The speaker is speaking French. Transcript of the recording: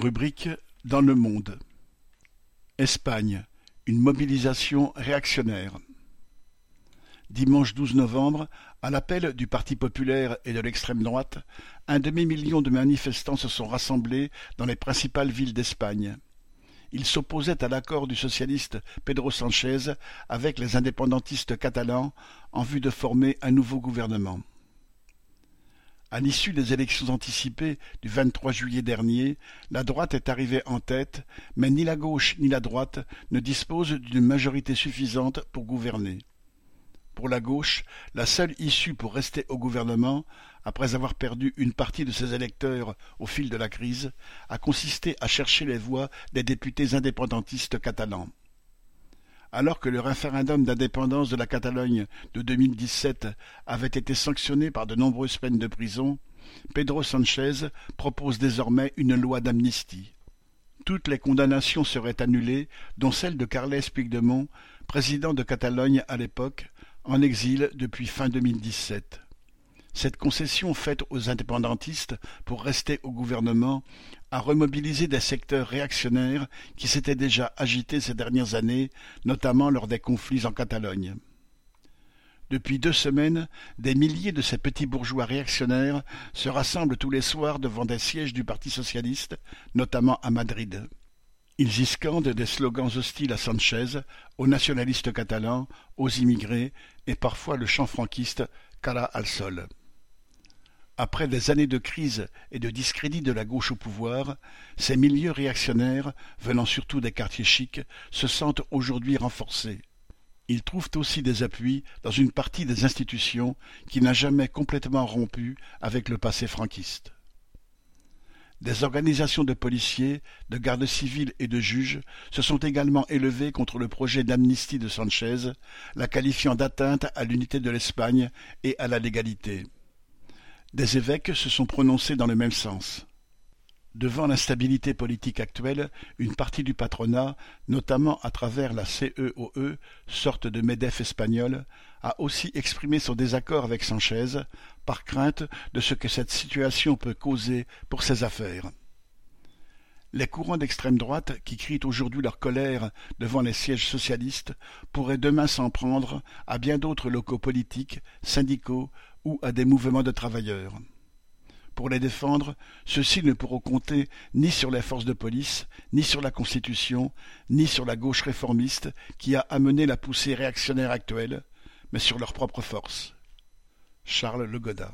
Rubrique dans le monde. Espagne. Une mobilisation réactionnaire. Dimanche 12 novembre, à l'appel du Parti populaire et de l'extrême droite, un demi-million de manifestants se sont rassemblés dans les principales villes d'Espagne. Ils s'opposaient à l'accord du socialiste Pedro Sánchez avec les indépendantistes catalans en vue de former un nouveau gouvernement. À l'issue des élections anticipées du 23 juillet dernier, la droite est arrivée en tête, mais ni la gauche ni la droite ne disposent d'une majorité suffisante pour gouverner. Pour la gauche, la seule issue pour rester au gouvernement, après avoir perdu une partie de ses électeurs au fil de la crise, a consisté à chercher les voix des députés indépendantistes catalans. Alors que le référendum d'indépendance de la Catalogne de 2017 avait été sanctionné par de nombreuses peines de prison, Pedro Sanchez propose désormais une loi d'amnistie. Toutes les condamnations seraient annulées, dont celle de Carles Puigdemont, président de Catalogne à l'époque, en exil depuis fin 2017. Cette concession faite aux indépendantistes pour rester au gouvernement a remobilisé des secteurs réactionnaires qui s'étaient déjà agités ces dernières années, notamment lors des conflits en Catalogne. Depuis deux semaines, des milliers de ces petits bourgeois réactionnaires se rassemblent tous les soirs devant des sièges du Parti socialiste, notamment à Madrid. Ils y scandent des slogans hostiles à Sanchez, aux nationalistes catalans, aux immigrés et parfois le chant franquiste Cala al sol. Après des années de crise et de discrédit de la gauche au pouvoir, ces milieux réactionnaires, venant surtout des quartiers chics, se sentent aujourd'hui renforcés. Ils trouvent aussi des appuis dans une partie des institutions qui n'a jamais complètement rompu avec le passé franquiste. Des organisations de policiers, de gardes civils et de juges se sont également élevées contre le projet d'amnistie de Sanchez, la qualifiant d'atteinte à l'unité de l'Espagne et à la légalité. Des évêques se sont prononcés dans le même sens. Devant l'instabilité politique actuelle, une partie du patronat, notamment à travers la CEOE, e, sorte de MEDEF espagnol, a aussi exprimé son désaccord avec Sanchez, par crainte de ce que cette situation peut causer pour ses affaires. Les courants d'extrême droite, qui crient aujourd'hui leur colère devant les sièges socialistes, pourraient demain s'en prendre à bien d'autres locaux politiques, syndicaux ou à des mouvements de travailleurs. Pour les défendre, ceux-ci ne pourront compter ni sur les forces de police, ni sur la Constitution, ni sur la gauche réformiste qui a amené la poussée réactionnaire actuelle, mais sur leurs propres forces. Charles Legoda